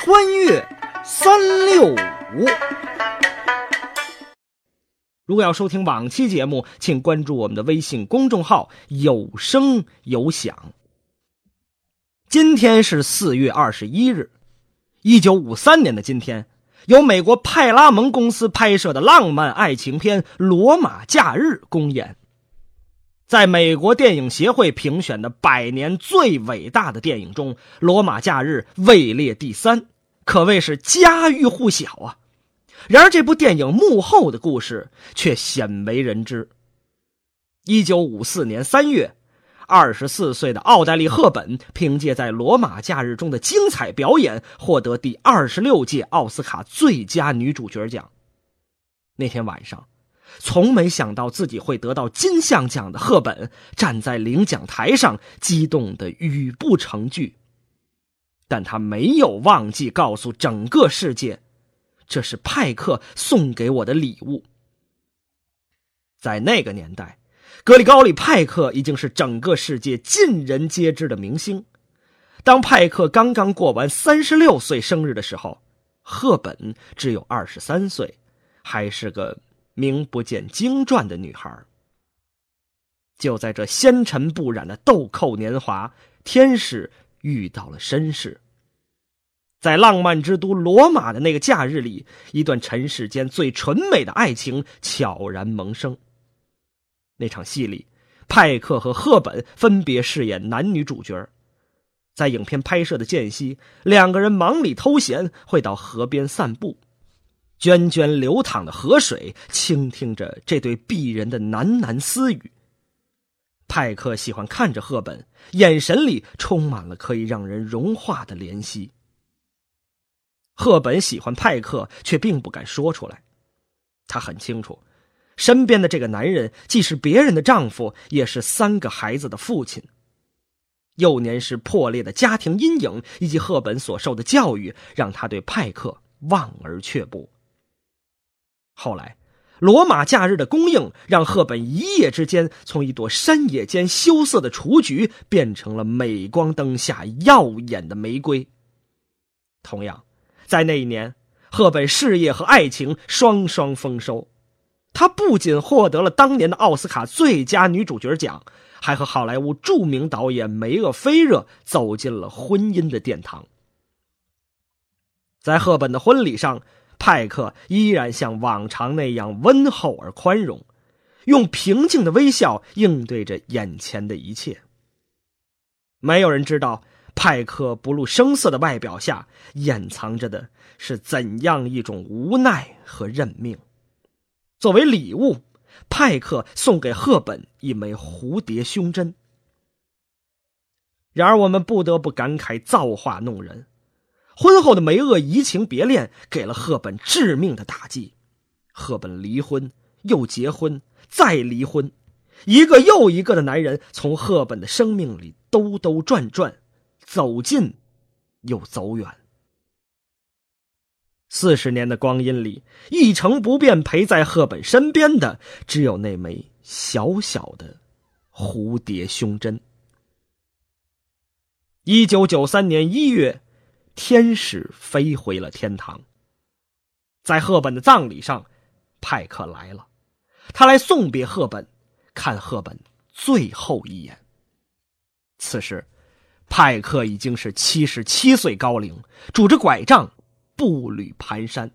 穿越三六五。如果要收听往期节目，请关注我们的微信公众号“有声有响”。今天是四月二十一日，一九五三年的今天，由美国派拉蒙公司拍摄的浪漫爱情片《罗马假日》公演。在美国电影协会评选的百年最伟大的电影中，《罗马假日》位列第三，可谓是家喻户晓啊。然而，这部电影幕后的故事却鲜为人知。一九五四年三月，二十四岁的奥黛丽·赫本凭借在《罗马假日》中的精彩表演，获得第二十六届奥斯卡最佳女主角奖。那天晚上。从没想到自己会得到金像奖的赫本站在领奖台上，激动的语不成句。但他没有忘记告诉整个世界，这是派克送给我的礼物。在那个年代，格里高利·派克已经是整个世界尽人皆知的明星。当派克刚刚过完三十六岁生日的时候，赫本只有二十三岁，还是个。名不见经传的女孩，就在这纤尘不染的豆蔻年华，天使遇到了绅士。在浪漫之都罗马的那个假日里，一段尘世间最纯美的爱情悄然萌生。那场戏里，派克和赫本分别饰演男女主角。在影片拍摄的间隙，两个人忙里偷闲，会到河边散步。涓涓流淌的河水，倾听着这对璧人的喃喃私语。派克喜欢看着赫本，眼神里充满了可以让人融化的怜惜。赫本喜欢派克，却并不敢说出来。他很清楚，身边的这个男人既是别人的丈夫，也是三个孩子的父亲。幼年时破裂的家庭阴影，以及赫本所受的教育，让他对派克望而却步。后来，罗马假日的供应让赫本一夜之间从一朵山野间羞涩的雏菊变成了镁光灯下耀眼的玫瑰。同样，在那一年，赫本事业和爱情双双丰收，她不仅获得了当年的奥斯卡最佳女主角奖，还和好莱坞著名导演梅厄菲热走进了婚姻的殿堂。在赫本的婚礼上。派克依然像往常那样温厚而宽容，用平静的微笑应对着眼前的一切。没有人知道派克不露声色的外表下掩藏着的是怎样一种无奈和认命。作为礼物，派克送给赫本一枚蝴蝶胸针。然而，我们不得不感慨造化弄人。婚后的梅厄移情别恋，给了赫本致命的打击。赫本离婚，又结婚，再离婚，一个又一个的男人从赫本的生命里兜兜转转，走近，又走远。四十年的光阴里，一成不变陪在赫本身边的，只有那枚小小的蝴蝶胸针。一九九三年一月。天使飞回了天堂。在赫本的葬礼上，派克来了，他来送别赫本，看赫本最后一眼。此时，派克已经是七十七岁高龄，拄着拐杖，步履蹒跚。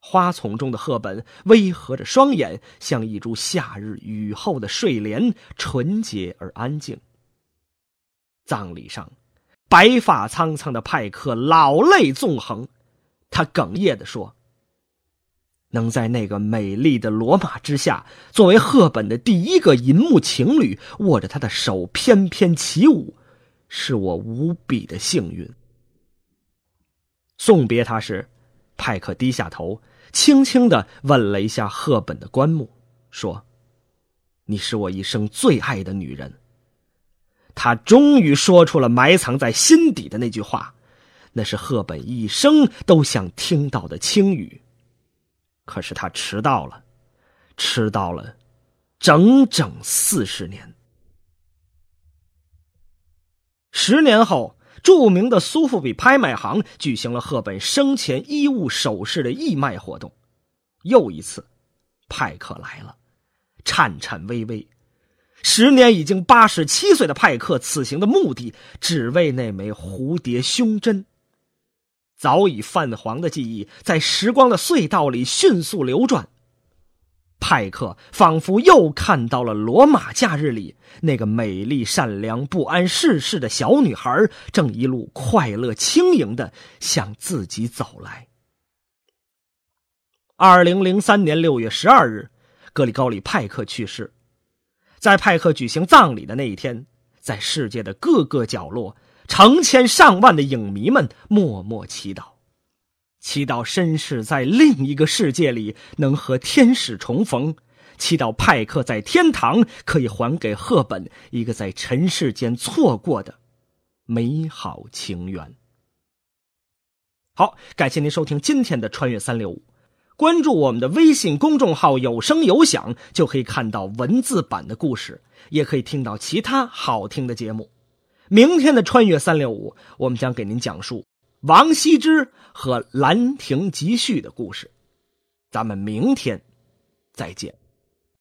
花丛中的赫本微合着双眼，像一株夏日雨后的睡莲，纯洁而安静。葬礼上。白发苍苍的派克老泪纵横，他哽咽的说：“能在那个美丽的罗马之下，作为赫本的第一个银幕情侣，握着她的手翩翩起舞，是我无比的幸运。”送别他时，派克低下头，轻轻的吻了一下赫本的棺木，说：“你是我一生最爱的女人。”他终于说出了埋藏在心底的那句话，那是赫本一生都想听到的轻语。可是他迟到了，迟到了整整四十年。十年后，著名的苏富比拍卖行举行了赫本生前衣物首饰的义卖活动。又一次，派克来了，颤颤巍巍。时年已经八十七岁的派克，此行的目的只为那枚蝴蝶胸针。早已泛黄的记忆在时光的隧道里迅速流转。派克仿佛又看到了罗马假日里那个美丽、善良、不谙世事的小女孩，正一路快乐轻盈的向自己走来。二零零三年六月十二日，格里高里·派克去世。在派克举行葬礼的那一天，在世界的各个角落，成千上万的影迷们默默祈祷。祈祷绅士在另一个世界里能和天使重逢，祈祷派克在天堂可以还给赫本一个在尘世间错过的美好情缘。好，感谢您收听今天的《穿越三六五》，关注我们的微信公众号“有声有响”，就可以看到文字版的故事，也可以听到其他好听的节目。明天的《穿越三六五》，我们将给您讲述。王羲之和《兰亭集序》的故事，咱们明天再见。